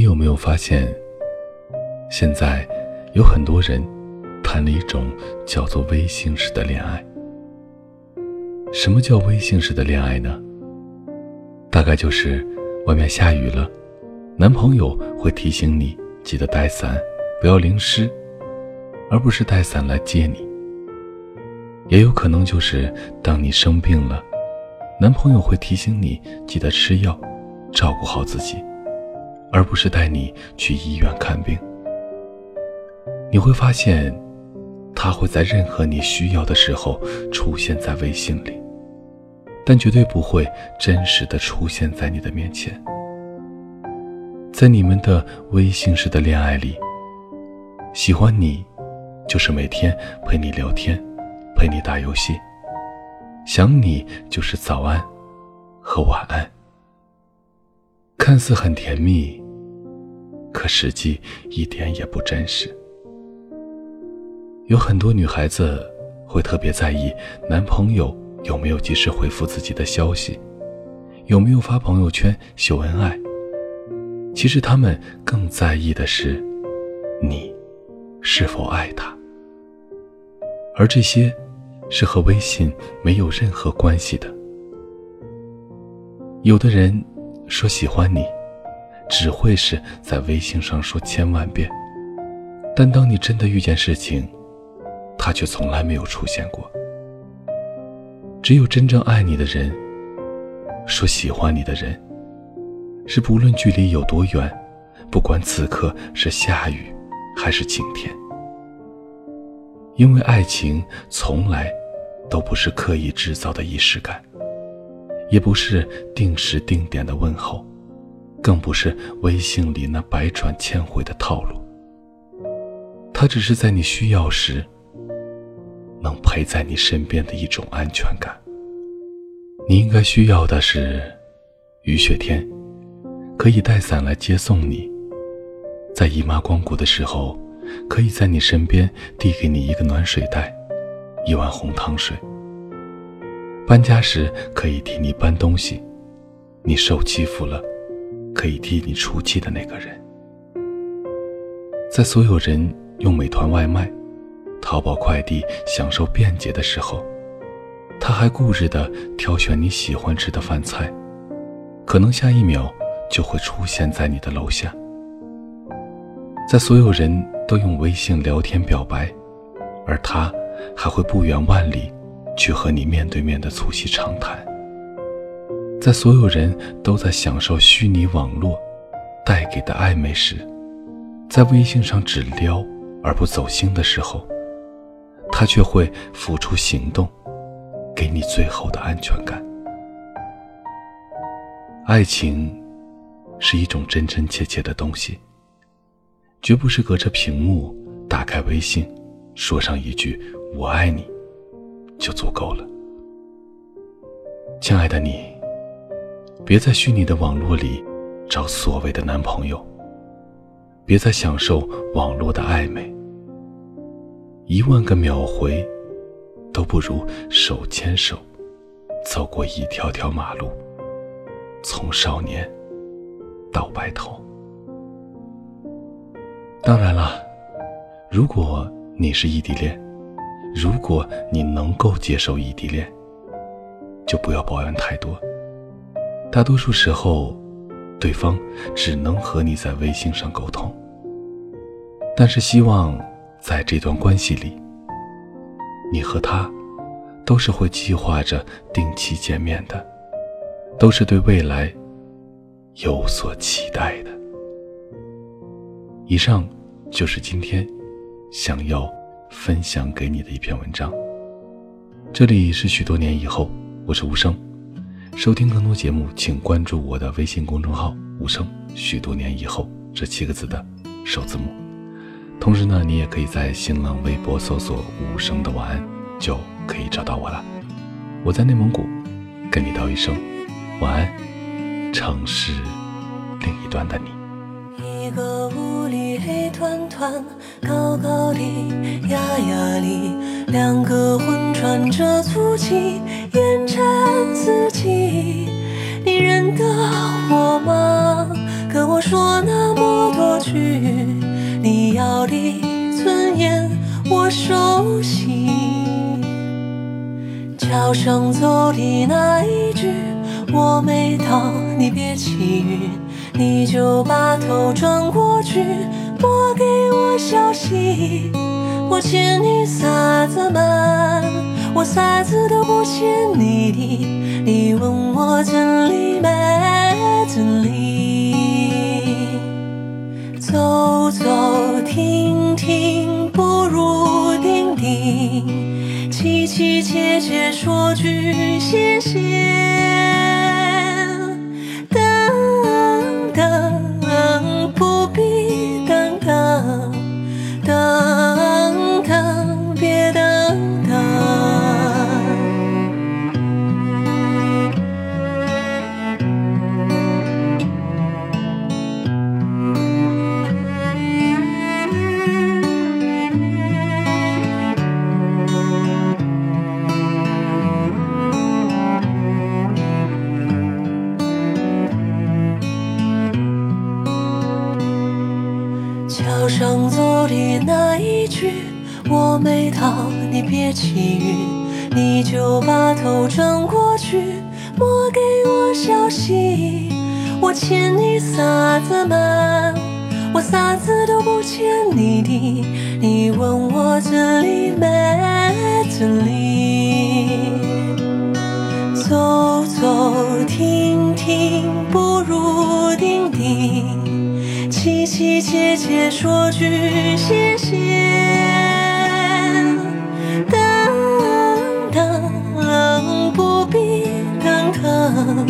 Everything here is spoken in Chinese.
你有没有发现，现在有很多人谈了一种叫做微信式的恋爱？什么叫微信式的恋爱呢？大概就是外面下雨了，男朋友会提醒你记得带伞，不要淋湿，而不是带伞来接你。也有可能就是当你生病了，男朋友会提醒你记得吃药，照顾好自己，而不是带你去医院看病。你会发现，他会在任何你需要的时候出现在微信里。但绝对不会真实的出现在你的面前。在你们的微信式的恋爱里，喜欢你，就是每天陪你聊天，陪你打游戏；想你就是早安和晚安。看似很甜蜜，可实际一点也不真实。有很多女孩子会特别在意男朋友。有没有及时回复自己的消息？有没有发朋友圈秀恩爱？其实他们更在意的是，你是否爱他。而这些，是和微信没有任何关系的。有的人说喜欢你，只会是在微信上说千万遍，但当你真的遇见事情，他却从来没有出现过。只有真正爱你的人，说喜欢你的人，是不论距离有多远，不管此刻是下雨还是晴天。因为爱情从来都不是刻意制造的仪式感，也不是定时定点的问候，更不是微信里那百转千回的套路。它只是在你需要时。能陪在你身边的一种安全感。你应该需要的是，雨雪天，可以带伞来接送你；在姨妈光顾的时候，可以在你身边递给你一个暖水袋，一碗红糖水；搬家时可以替你搬东西；你受欺负了，可以替你出气的那个人。在所有人用美团外卖。淘宝快递享受便捷的时候，他还固执地挑选你喜欢吃的饭菜，可能下一秒就会出现在你的楼下。在所有人都用微信聊天表白，而他还会不远万里去和你面对面的促膝长谈。在所有人都在享受虚拟网络带给的暧昧时，在微信上只撩而不走心的时候。他却会付出行动，给你最后的安全感。爱情是一种真真切切的东西，绝不是隔着屏幕打开微信，说上一句“我爱你”就足够了。亲爱的你，别在虚拟的网络里找所谓的男朋友，别再享受网络的暧昧。一万个秒回，都不如手牵手走过一条条马路，从少年到白头。当然了，如果你是异地恋，如果你能够接受异地恋，就不要抱怨太多。大多数时候，对方只能和你在微信上沟通，但是希望。在这段关系里，你和他都是会计划着定期见面的，都是对未来有所期待的。以上就是今天想要分享给你的一篇文章。这里是许多年以后，我是无声。收听更多节目，请关注我的微信公众号“无声”。许多年以后这七个字的首字母。同时呢，你也可以在新浪微博搜索“无声的晚安”，就可以找到我了。我在内蒙古，跟你道一声晚安，城市另一端的你。一团团，高高的，压压里，两个魂穿着足迹，烟尘四起。你认得我吗？跟我说那么多句，你要的尊严我熟悉。桥上走的那一句，我没到，你别起晕，你就把头转过去，莫给我消息。我欠你啥子嘛？我啥子都不欠你的，你问我真理没真理？走走停停不如定定，凄凄切切说句谢谢。上走的那一句，我没到，你别起晕，你就把头转过去，莫给我消息。我欠你啥子嘛？我啥子都不欠你的，你问我这里没这里？走走停停不如定定。凄凄切切说句谢谢，等等不必等等，